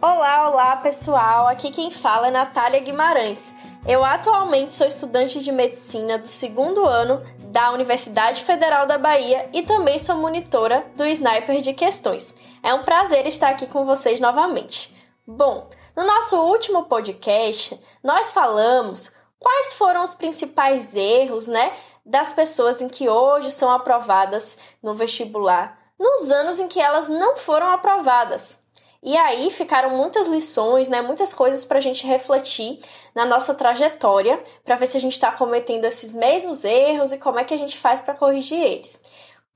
Olá, olá pessoal! Aqui quem fala é Natália Guimarães. Eu atualmente sou estudante de medicina do segundo ano da Universidade Federal da Bahia e também sou monitora do Sniper de Questões. É um prazer estar aqui com vocês novamente. Bom, no nosso último podcast, nós falamos quais foram os principais erros, né, das pessoas em que hoje são aprovadas no vestibular, nos anos em que elas não foram aprovadas. E aí ficaram muitas lições, né, muitas coisas para a gente refletir na nossa trajetória, para ver se a gente está cometendo esses mesmos erros e como é que a gente faz para corrigir eles.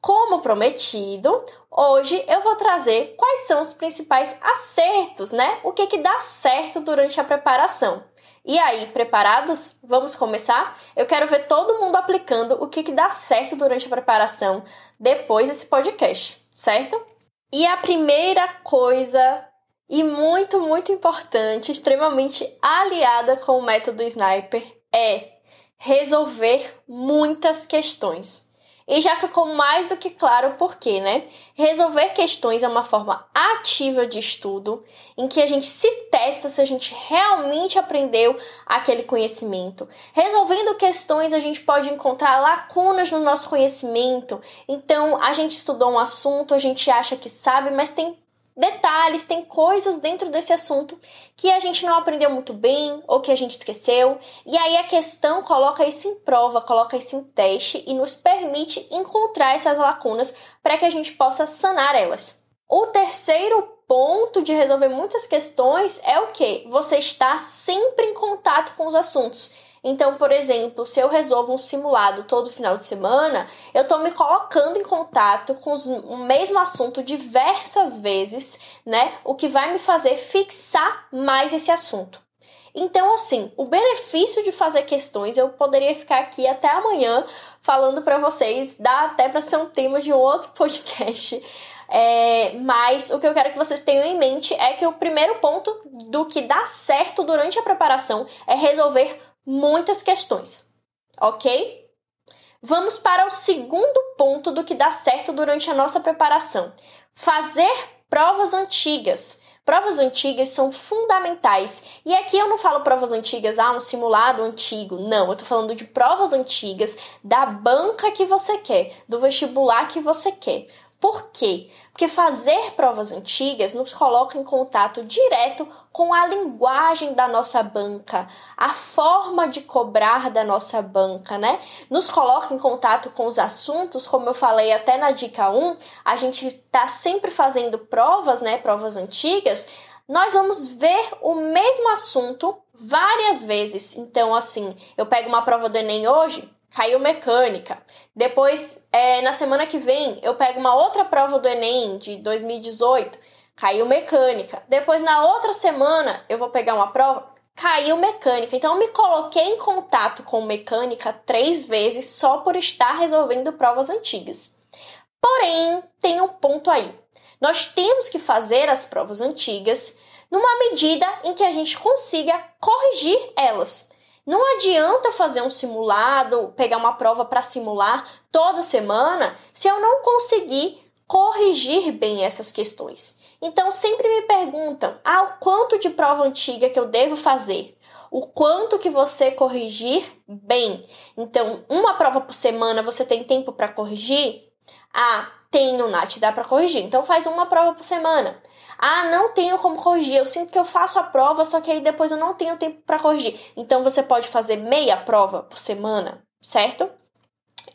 Como prometido, hoje eu vou trazer quais são os principais acertos, né? O que que dá certo durante a preparação. E aí, preparados? Vamos começar? Eu quero ver todo mundo aplicando o que, que dá certo durante a preparação depois desse podcast, certo? E a primeira coisa, e muito, muito importante, extremamente aliada com o método Sniper, é resolver muitas questões. E já ficou mais do que claro o porquê, né? Resolver questões é uma forma ativa de estudo em que a gente se testa se a gente realmente aprendeu aquele conhecimento. Resolvendo questões, a gente pode encontrar lacunas no nosso conhecimento. Então, a gente estudou um assunto, a gente acha que sabe, mas tem detalhes, tem coisas dentro desse assunto que a gente não aprendeu muito bem ou que a gente esqueceu. E aí a questão coloca isso em prova, coloca isso em teste e nos permite encontrar essas lacunas para que a gente possa sanar elas. O terceiro ponto de resolver muitas questões é o que? Você está sempre em contato com os assuntos. Então, por exemplo, se eu resolvo um simulado todo final de semana, eu estou me colocando em contato com o mesmo assunto diversas vezes, né? O que vai me fazer fixar mais esse assunto. Então, assim, o benefício de fazer questões, eu poderia ficar aqui até amanhã falando para vocês, dá até para ser um tema de um outro podcast. É, mas o que eu quero que vocês tenham em mente é que o primeiro ponto do que dá certo durante a preparação é resolver muitas questões, ok? Vamos para o segundo ponto do que dá certo durante a nossa preparação: fazer provas antigas. Provas antigas são fundamentais. E aqui eu não falo provas antigas, ah, um simulado antigo. Não, eu tô falando de provas antigas da banca que você quer, do vestibular que você quer. Por quê? Porque fazer provas antigas nos coloca em contato direto com a linguagem da nossa banca, a forma de cobrar da nossa banca, né? Nos coloca em contato com os assuntos, como eu falei até na dica 1, a gente está sempre fazendo provas, né? Provas antigas. Nós vamos ver o mesmo assunto várias vezes. Então, assim, eu pego uma prova do Enem hoje, caiu mecânica. Depois, é, na semana que vem, eu pego uma outra prova do Enem de 2018, caiu mecânica. Depois, na outra semana, eu vou pegar uma prova, caiu mecânica. Então, eu me coloquei em contato com mecânica três vezes só por estar resolvendo provas antigas. Porém, tem um ponto aí. Nós temos que fazer as provas antigas numa medida em que a gente consiga corrigir elas. Não adianta fazer um simulado, pegar uma prova para simular toda semana se eu não conseguir corrigir bem essas questões. Então sempre me perguntam: "Ah, o quanto de prova antiga que eu devo fazer?" O quanto que você corrigir bem. Então, uma prova por semana você tem tempo para corrigir? Ah, tenho, Nath, dá para corrigir. Então faz uma prova por semana. Ah, não tenho como corrigir. Eu sinto que eu faço a prova, só que aí depois eu não tenho tempo para corrigir. Então você pode fazer meia prova por semana, certo?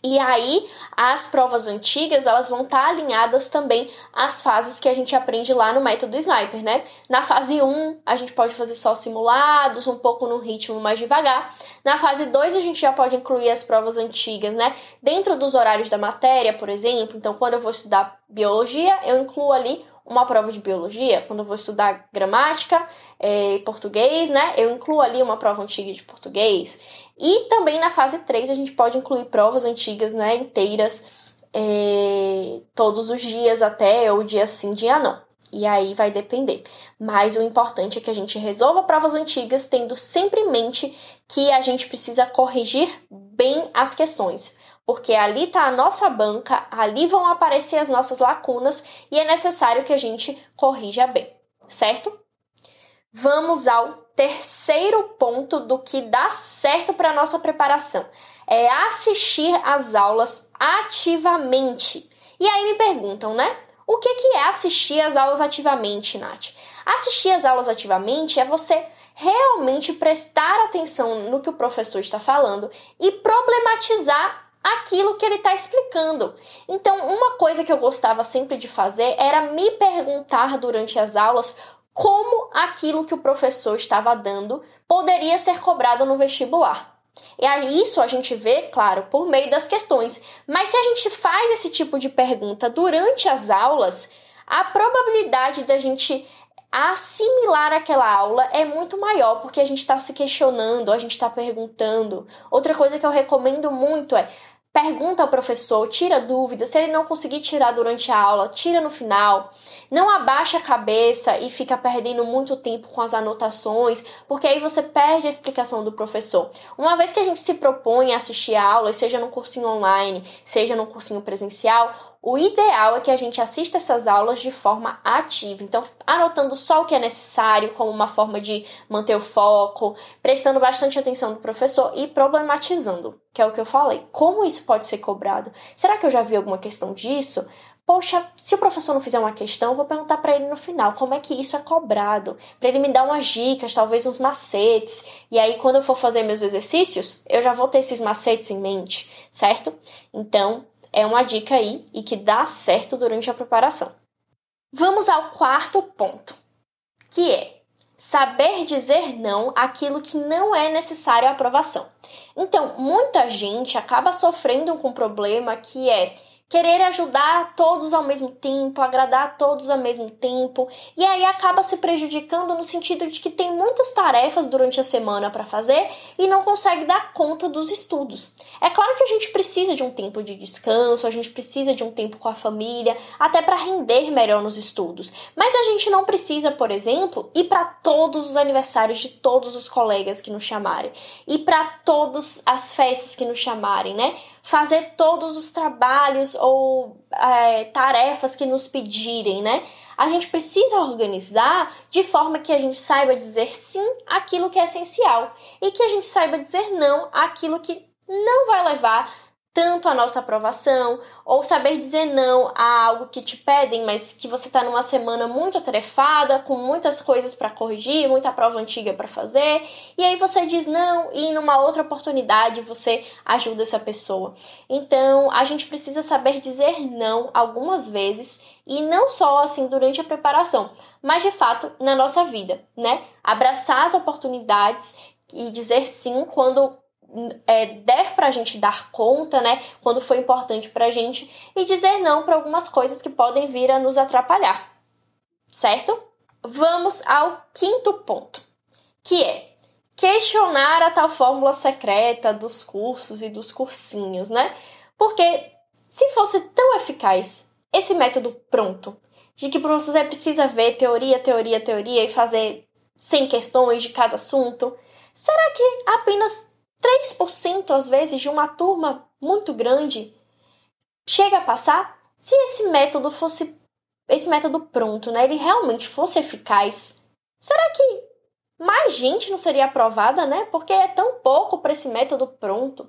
E aí, as provas antigas, elas vão estar tá alinhadas também às fases que a gente aprende lá no método Sniper, né? Na fase 1, a gente pode fazer só simulados, um pouco no ritmo mais devagar. Na fase 2, a gente já pode incluir as provas antigas, né? Dentro dos horários da matéria, por exemplo. Então, quando eu vou estudar biologia, eu incluo ali uma prova de biologia, quando eu vou estudar gramática e é, português, né? Eu incluo ali uma prova antiga de português. E também na fase 3 a gente pode incluir provas antigas, né, inteiras, é, todos os dias até, ou dia sim, dia não. E aí vai depender. Mas o importante é que a gente resolva provas antigas, tendo sempre em mente que a gente precisa corrigir bem as questões porque ali está a nossa banca, ali vão aparecer as nossas lacunas e é necessário que a gente corrija bem, certo? vamos ao terceiro ponto do que dá certo para nossa preparação. É assistir às aulas ativamente. E aí me perguntam, né? O que, que é assistir às aulas ativamente, Nath? Assistir às aulas ativamente é você realmente prestar atenção no que o professor está falando e problematizar aquilo que ele está explicando. Então, uma coisa que eu gostava sempre de fazer era me perguntar durante as aulas como aquilo que o professor estava dando poderia ser cobrado no vestibular. E aí isso a gente vê, claro, por meio das questões. Mas se a gente faz esse tipo de pergunta durante as aulas, a probabilidade da gente assimilar aquela aula é muito maior, porque a gente está se questionando, a gente está perguntando. Outra coisa que eu recomendo muito é Pergunta ao professor, tira dúvidas. Se ele não conseguir tirar durante a aula, tira no final. Não abaixa a cabeça e fica perdendo muito tempo com as anotações, porque aí você perde a explicação do professor. Uma vez que a gente se propõe a assistir a aula, seja no cursinho online, seja no cursinho presencial, o ideal é que a gente assista essas aulas de forma ativa. Então, anotando só o que é necessário, como uma forma de manter o foco, prestando bastante atenção no professor e problematizando, que é o que eu falei. Como isso pode ser cobrado? Será que eu já vi alguma questão disso? Poxa, se o professor não fizer uma questão, eu vou perguntar para ele no final como é que isso é cobrado, para ele me dar umas dicas, talvez uns macetes. E aí, quando eu for fazer meus exercícios, eu já vou ter esses macetes em mente, certo? Então, é uma dica aí e que dá certo durante a preparação. Vamos ao quarto ponto, que é saber dizer não àquilo que não é necessário à aprovação. Então, muita gente acaba sofrendo com um problema que é querer ajudar todos ao mesmo tempo, agradar todos ao mesmo tempo, e aí acaba se prejudicando no sentido de que tem muitas tarefas durante a semana para fazer e não consegue dar conta dos estudos. É claro que a gente precisa de um tempo de descanso, a gente precisa de um tempo com a família, até para render melhor nos estudos. Mas a gente não precisa, por exemplo, ir para todos os aniversários de todos os colegas que nos chamarem, e para todas as festas que nos chamarem, né? fazer todos os trabalhos ou é, tarefas que nos pedirem, né? A gente precisa organizar de forma que a gente saiba dizer sim àquilo que é essencial e que a gente saiba dizer não àquilo que não vai levar tanto a nossa aprovação, ou saber dizer não a algo que te pedem, mas que você está numa semana muito atarefada, com muitas coisas para corrigir, muita prova antiga para fazer, e aí você diz não e numa outra oportunidade você ajuda essa pessoa. Então, a gente precisa saber dizer não algumas vezes e não só assim durante a preparação, mas de fato na nossa vida, né? Abraçar as oportunidades e dizer sim quando é, der pra gente dar conta, né, quando foi importante pra gente, e dizer não para algumas coisas que podem vir a nos atrapalhar, certo? Vamos ao quinto ponto, que é questionar a tal fórmula secreta dos cursos e dos cursinhos, né? Porque se fosse tão eficaz esse método pronto, de que você precisa ver teoria, teoria, teoria e fazer 100 questões de cada assunto, será que apenas 3% às vezes de uma turma muito grande chega a passar? Se esse método fosse esse método pronto, né, ele realmente fosse eficaz, será que mais gente não seria aprovada, né? Porque é tão pouco para esse método pronto.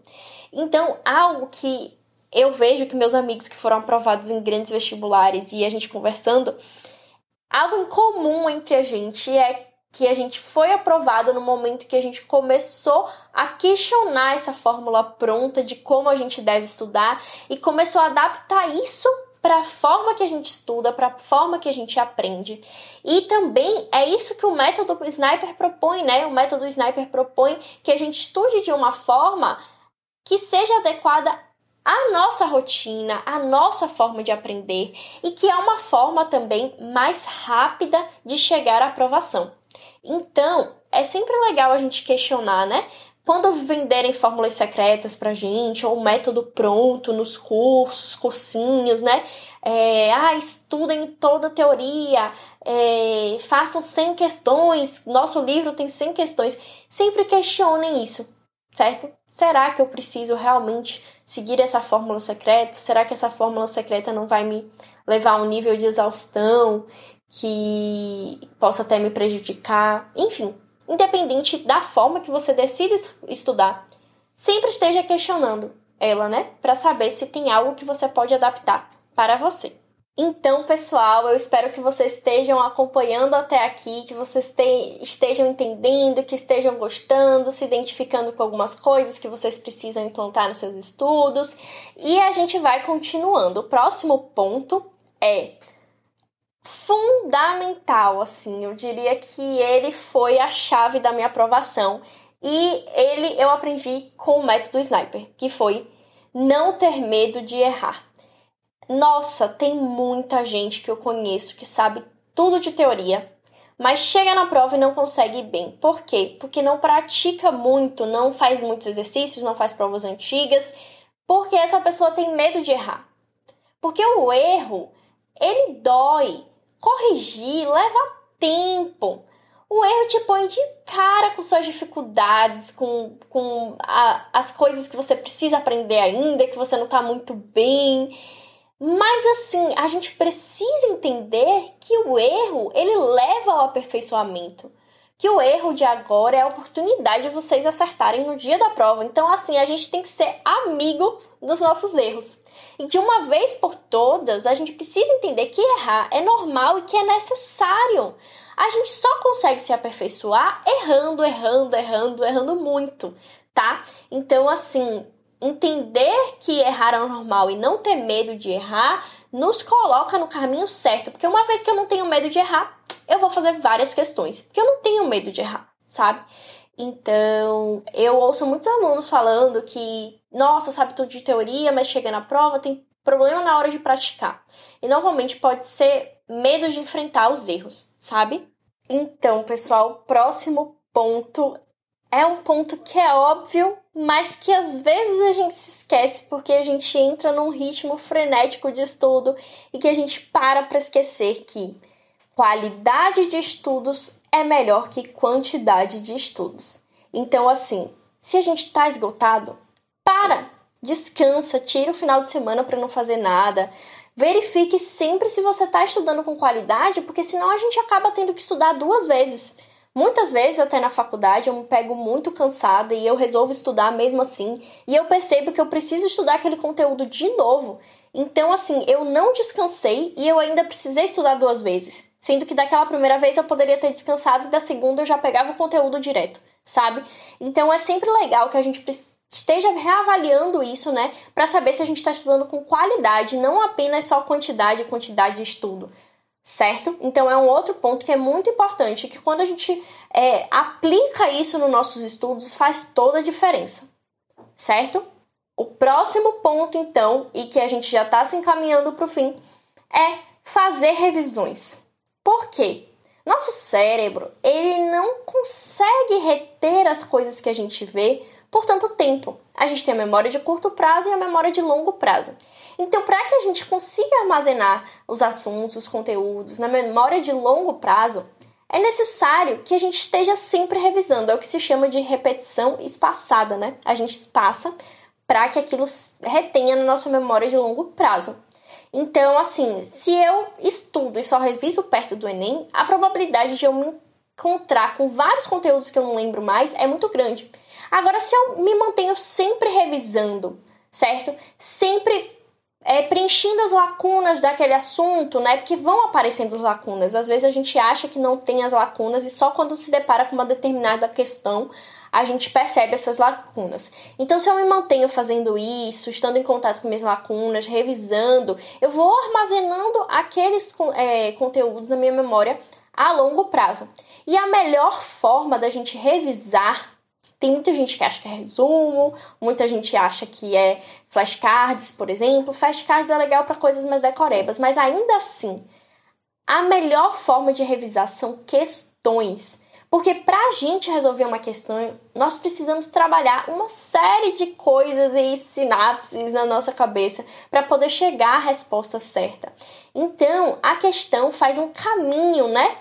Então, algo que eu vejo que meus amigos que foram aprovados em grandes vestibulares e a gente conversando, algo em comum entre a gente é que a gente foi aprovado no momento que a gente começou a questionar essa fórmula pronta de como a gente deve estudar e começou a adaptar isso para a forma que a gente estuda, para a forma que a gente aprende. E também é isso que o método Sniper propõe, né? O método Sniper propõe que a gente estude de uma forma que seja adequada à nossa rotina, à nossa forma de aprender e que é uma forma também mais rápida de chegar à aprovação. Então, é sempre legal a gente questionar, né? Quando venderem fórmulas secretas pra gente, ou método pronto nos cursos, cursinhos, né? É, ah, estudem toda a teoria, é, façam 100 questões, nosso livro tem 100 questões. Sempre questionem isso, certo? Será que eu preciso realmente seguir essa fórmula secreta? Será que essa fórmula secreta não vai me levar a um nível de exaustão? Que possa até me prejudicar, enfim, independente da forma que você decide estudar, sempre esteja questionando ela, né, para saber se tem algo que você pode adaptar para você. Então, pessoal, eu espero que vocês estejam acompanhando até aqui, que vocês estejam entendendo, que estejam gostando, se identificando com algumas coisas que vocês precisam implantar nos seus estudos. E a gente vai continuando. O próximo ponto é fundamental, assim, eu diria que ele foi a chave da minha aprovação. E ele eu aprendi com o método Sniper, que foi não ter medo de errar. Nossa, tem muita gente que eu conheço que sabe tudo de teoria, mas chega na prova e não consegue bem. Por quê? Porque não pratica muito, não faz muitos exercícios, não faz provas antigas, porque essa pessoa tem medo de errar. Porque o erro, ele dói. Corrigir leva tempo. O erro te põe de cara com suas dificuldades, com, com a, as coisas que você precisa aprender ainda, que você não está muito bem. Mas assim, a gente precisa entender que o erro, ele leva ao aperfeiçoamento. Que o erro de agora é a oportunidade de vocês acertarem no dia da prova. Então, assim, a gente tem que ser amigo dos nossos erros. E de uma vez por todas, a gente precisa entender que errar é normal e que é necessário. A gente só consegue se aperfeiçoar errando, errando, errando, errando muito, tá? Então, assim, entender que errar é normal e não ter medo de errar nos coloca no caminho certo, porque uma vez que eu não tenho medo de errar, eu vou fazer várias questões, porque eu não tenho medo de errar, sabe? Então, eu ouço muitos alunos falando que, nossa, sabe tudo de teoria, mas chega na prova tem problema na hora de praticar. E normalmente pode ser medo de enfrentar os erros, sabe? Então, pessoal, próximo ponto é um ponto que é óbvio, mas que às vezes a gente se esquece porque a gente entra num ritmo frenético de estudo e que a gente para para esquecer que qualidade de estudos é melhor que quantidade de estudos. Então, assim, se a gente está esgotado, para, descansa, tira o final de semana para não fazer nada. Verifique sempre se você está estudando com qualidade, porque senão a gente acaba tendo que estudar duas vezes. Muitas vezes, até na faculdade, eu me pego muito cansada e eu resolvo estudar mesmo assim, e eu percebo que eu preciso estudar aquele conteúdo de novo. Então, assim, eu não descansei e eu ainda precisei estudar duas vezes. Sendo que daquela primeira vez eu poderia ter descansado e da segunda eu já pegava o conteúdo direto, sabe? Então é sempre legal que a gente esteja reavaliando isso, né, para saber se a gente está estudando com qualidade, não apenas só quantidade e quantidade de estudo certo? Então é um outro ponto que é muito importante, que quando a gente é, aplica isso nos nossos estudos faz toda a diferença, certo? O próximo ponto, então, e que a gente já está se encaminhando para o fim, é fazer revisões. Por quê? Nosso cérebro ele não consegue reter as coisas que a gente vê por tanto tempo. A gente tem a memória de curto prazo e a memória de longo prazo. Então, para que a gente consiga armazenar os assuntos, os conteúdos na memória de longo prazo, é necessário que a gente esteja sempre revisando. É o que se chama de repetição espaçada, né? A gente passa para que aquilo retenha na nossa memória de longo prazo. Então, assim, se eu estudo e só reviso perto do Enem, a probabilidade de eu me encontrar com vários conteúdos que eu não lembro mais é muito grande. Agora, se eu me mantenho sempre revisando, certo? Sempre é, preenchendo as lacunas daquele assunto, né? Porque vão aparecendo lacunas. Às vezes a gente acha que não tem as lacunas e só quando se depara com uma determinada questão a gente percebe essas lacunas. Então, se eu me mantenho fazendo isso, estando em contato com minhas lacunas, revisando, eu vou armazenando aqueles é, conteúdos na minha memória a longo prazo. E a melhor forma da gente revisar tem muita gente que acha que é resumo, muita gente acha que é flashcards, por exemplo. Flashcards é legal para coisas mais decorebas, mas ainda assim, a melhor forma de revisar são questões. Porque para a gente resolver uma questão, nós precisamos trabalhar uma série de coisas e sinapses na nossa cabeça para poder chegar à resposta certa. Então, a questão faz um caminho, né?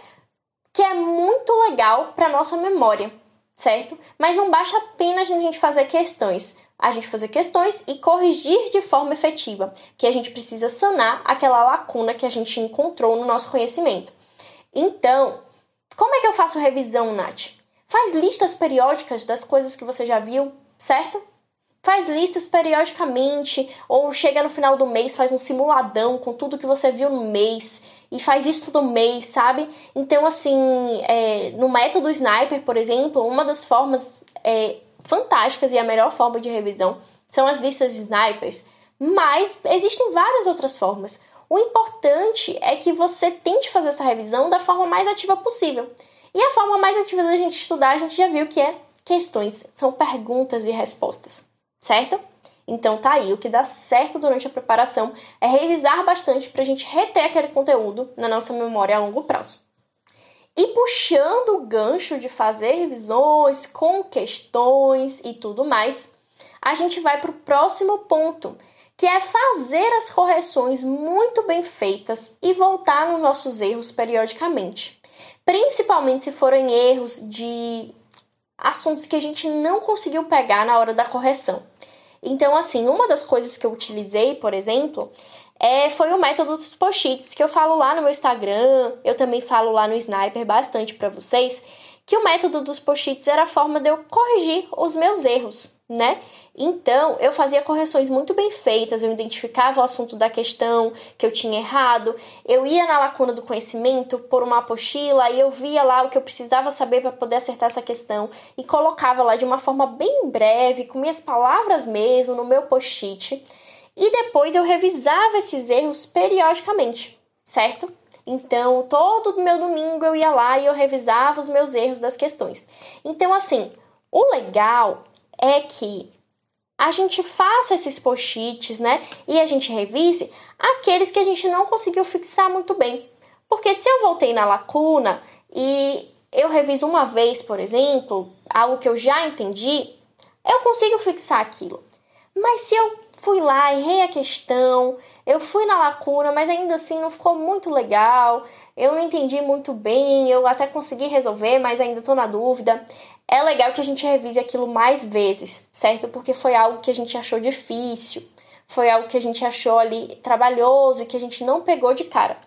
Que é muito legal para nossa memória certo? Mas não basta apenas a gente fazer questões. A gente fazer questões e corrigir de forma efetiva, que a gente precisa sanar aquela lacuna que a gente encontrou no nosso conhecimento. Então, como é que eu faço revisão, Nath? Faz listas periódicas das coisas que você já viu, certo? Faz listas periodicamente, ou chega no final do mês, faz um simuladão com tudo que você viu no mês e faz isso todo mês, sabe? Então, assim, é, no método Sniper, por exemplo, uma das formas é, fantásticas e a melhor forma de revisão são as listas de snipers, mas existem várias outras formas. O importante é que você tente fazer essa revisão da forma mais ativa possível. E a forma mais ativa da gente estudar, a gente já viu que é questões, são perguntas e respostas, certo? Então tá aí, o que dá certo durante a preparação é revisar bastante para a gente reter aquele conteúdo na nossa memória a longo prazo. E puxando o gancho de fazer revisões com questões e tudo mais, a gente vai para o próximo ponto, que é fazer as correções muito bem feitas e voltar nos nossos erros periodicamente. Principalmente se forem erros de assuntos que a gente não conseguiu pegar na hora da correção. Então, assim, uma das coisas que eu utilizei, por exemplo, é, foi o método dos post-its, que eu falo lá no meu Instagram, eu também falo lá no Sniper bastante para vocês, que o método dos post-its era a forma de eu corrigir os meus erros, né? Então, eu fazia correções muito bem feitas, eu identificava o assunto da questão que eu tinha errado, eu ia na lacuna do conhecimento por uma apostila e eu via lá o que eu precisava saber para poder acertar essa questão e colocava lá de uma forma bem breve, com minhas palavras mesmo, no meu post-it. E depois eu revisava esses erros periodicamente, certo? Então, todo meu domingo eu ia lá e eu revisava os meus erros das questões. Então, assim, o legal é que a gente faça esses post-its, né? E a gente revise aqueles que a gente não conseguiu fixar muito bem. Porque se eu voltei na lacuna e eu reviso uma vez, por exemplo, algo que eu já entendi, eu consigo fixar aquilo. Mas se eu fui lá, errei a questão, eu fui na lacuna, mas ainda assim não ficou muito legal, eu não entendi muito bem, eu até consegui resolver, mas ainda estou na dúvida. É legal que a gente revise aquilo mais vezes, certo? Porque foi algo que a gente achou difícil, foi algo que a gente achou ali trabalhoso e que a gente não pegou de cara.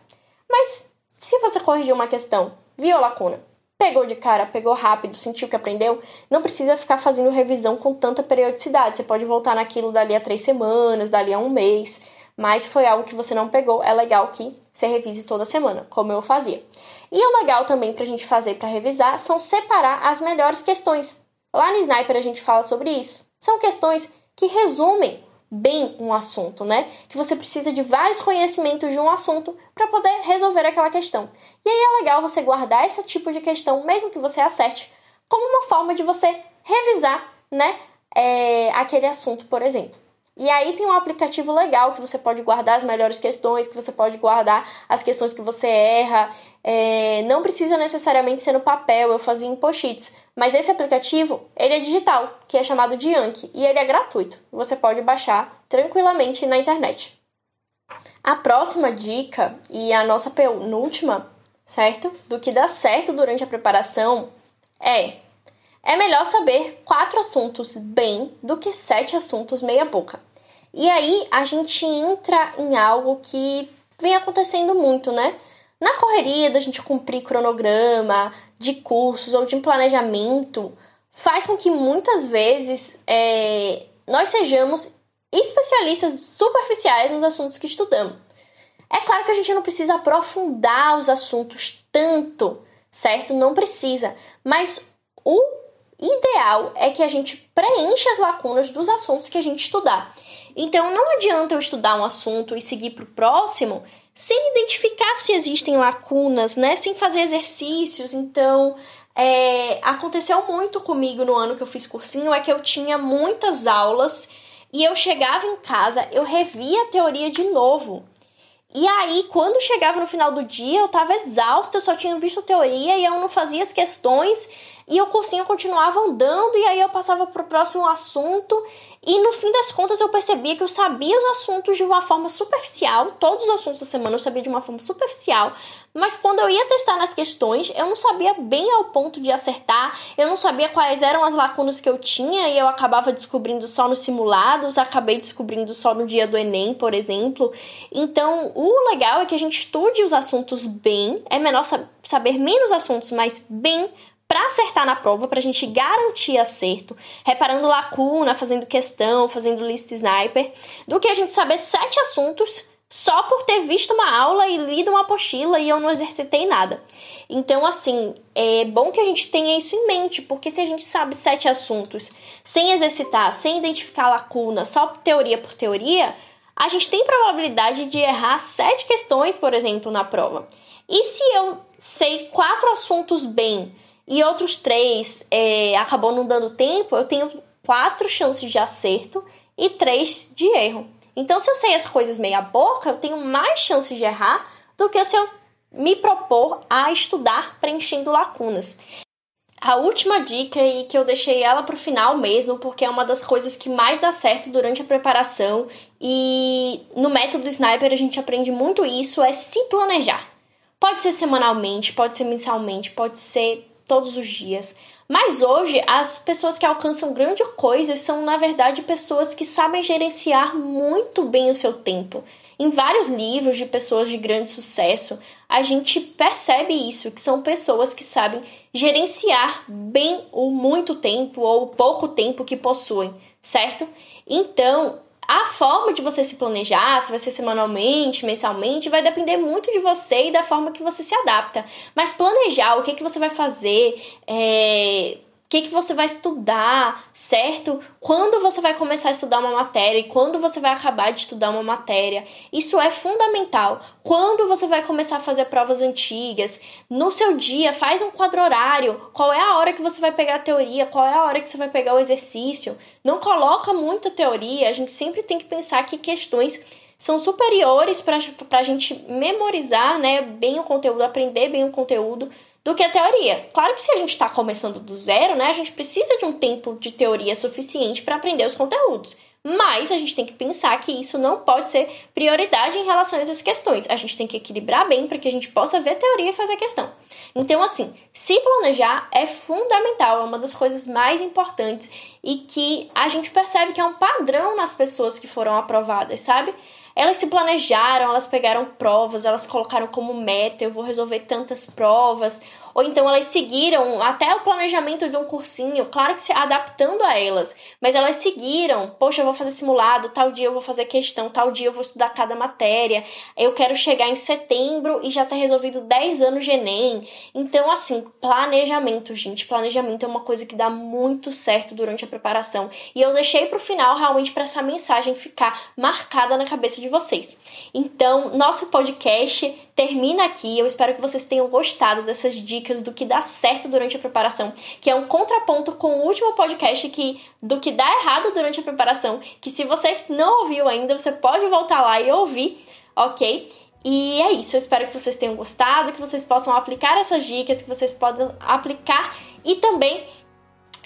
Mas se você corrigiu uma questão, viu a lacuna, Pegou de cara, pegou rápido, sentiu que aprendeu, não precisa ficar fazendo revisão com tanta periodicidade. Você pode voltar naquilo dali a três semanas, dali a um mês. Mas foi algo que você não pegou, é legal que você revise toda semana, como eu fazia. E o legal também pra gente fazer para revisar são separar as melhores questões. Lá no Sniper a gente fala sobre isso. São questões que resumem bem um assunto, né? Que você precisa de vários conhecimentos de um assunto para poder resolver aquela questão. E aí é legal você guardar esse tipo de questão, mesmo que você acerte, como uma forma de você revisar, né? É, aquele assunto, por exemplo. E aí tem um aplicativo legal que você pode guardar as melhores questões, que você pode guardar as questões que você erra. É, não precisa necessariamente ser no papel, eu fazia em post-its. Mas esse aplicativo, ele é digital, que é chamado de Yankee, e ele é gratuito. Você pode baixar tranquilamente na internet. A próxima dica, e a nossa penúltima, certo? Do que dá certo durante a preparação é é melhor saber quatro assuntos bem do que sete assuntos meia boca. E aí a gente entra em algo que vem acontecendo muito, né? Na correria da gente cumprir cronograma de cursos ou de planejamento, faz com que muitas vezes é, nós sejamos especialistas superficiais nos assuntos que estudamos. É claro que a gente não precisa aprofundar os assuntos tanto, certo? Não precisa. Mas o ideal é que a gente preencha as lacunas dos assuntos que a gente estudar. Então, não adianta eu estudar um assunto e seguir para o próximo sem identificar se existem lacunas, né? Sem fazer exercícios. Então, é, aconteceu muito comigo no ano que eu fiz cursinho, é que eu tinha muitas aulas e eu chegava em casa, eu revia a teoria de novo. E aí, quando chegava no final do dia, eu tava exausta, eu só tinha visto teoria e eu não fazia as questões e o cursinho continuava andando e aí eu passava para o próximo assunto e no fim das contas eu percebia que eu sabia os assuntos de uma forma superficial, todos os assuntos da semana eu sabia de uma forma superficial, mas quando eu ia testar nas questões, eu não sabia bem ao ponto de acertar, eu não sabia quais eram as lacunas que eu tinha e eu acabava descobrindo só nos simulados, acabei descobrindo só no dia do Enem, por exemplo. Então, o legal é que a gente estude os assuntos bem, é melhor saber menos assuntos, mas bem para acertar na prova, para a gente garantir acerto, reparando lacuna, fazendo questão, fazendo lista sniper, do que a gente saber sete assuntos só por ter visto uma aula e lido uma apostila e eu não exercitei nada. Então, assim, é bom que a gente tenha isso em mente, porque se a gente sabe sete assuntos sem exercitar, sem identificar lacuna, só teoria por teoria, a gente tem probabilidade de errar sete questões, por exemplo, na prova. E se eu sei quatro assuntos bem, e outros três é, acabou não dando tempo, eu tenho quatro chances de acerto e três de erro. Então, se eu sei as coisas meia boca, eu tenho mais chances de errar do que se eu me propor a estudar preenchendo lacunas. A última dica e que eu deixei ela para o final mesmo, porque é uma das coisas que mais dá certo durante a preparação e no método Sniper a gente aprende muito isso, é se planejar. Pode ser semanalmente, pode ser mensalmente, pode ser todos os dias. Mas hoje, as pessoas que alcançam grandes coisas são, na verdade, pessoas que sabem gerenciar muito bem o seu tempo. Em vários livros de pessoas de grande sucesso, a gente percebe isso, que são pessoas que sabem gerenciar bem o muito tempo ou o pouco tempo que possuem, certo? Então, a forma de você se planejar, se vai ser semanalmente, mensalmente, vai depender muito de você e da forma que você se adapta. Mas planejar o que, que você vai fazer, é, o que, que você vai estudar, certo? Quando você vai começar a estudar uma matéria e quando você vai acabar de estudar uma matéria. Isso é fundamental. Quando você vai começar a fazer provas antigas, no seu dia, faz um quadro horário. Qual é a hora que você vai pegar a teoria? Qual é a hora que você vai pegar o exercício? Não coloca muita teoria. A gente sempre tem que pensar que questões são superiores para a gente memorizar né, bem o conteúdo, aprender bem o conteúdo do que a teoria. Claro que se a gente está começando do zero, né, a gente precisa de um tempo de teoria suficiente para aprender os conteúdos. Mas a gente tem que pensar que isso não pode ser prioridade em relação a essas questões. A gente tem que equilibrar bem para que a gente possa ver teoria e fazer questão. Então, assim, se planejar é fundamental, é uma das coisas mais importantes e que a gente percebe que é um padrão nas pessoas que foram aprovadas, sabe? Elas se planejaram, elas pegaram provas, elas colocaram como meta, eu vou resolver tantas provas, ou então elas seguiram até o planejamento de um cursinho, claro que se adaptando a elas, mas elas seguiram, poxa, eu vou fazer simulado, tal dia eu vou fazer questão, tal dia eu vou estudar cada matéria, eu quero chegar em setembro e já ter resolvido 10 anos de Enem. Então, assim, planejamento, gente, planejamento é uma coisa que dá muito certo durante a preparação. E eu deixei pro final realmente para essa mensagem ficar marcada na cabeça de vocês. Então, nosso podcast termina aqui. Eu espero que vocês tenham gostado dessas dicas do que dá certo durante a preparação, que é um contraponto com o último podcast que do que dá errado durante a preparação, que se você não ouviu ainda, você pode voltar lá e ouvir, OK? E é isso, eu espero que vocês tenham gostado, que vocês possam aplicar essas dicas, que vocês possam aplicar e também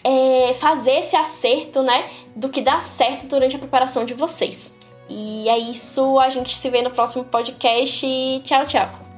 é, fazer esse acerto, né, do que dá certo durante a preparação de vocês. E é isso, a gente se vê no próximo podcast. Tchau, tchau.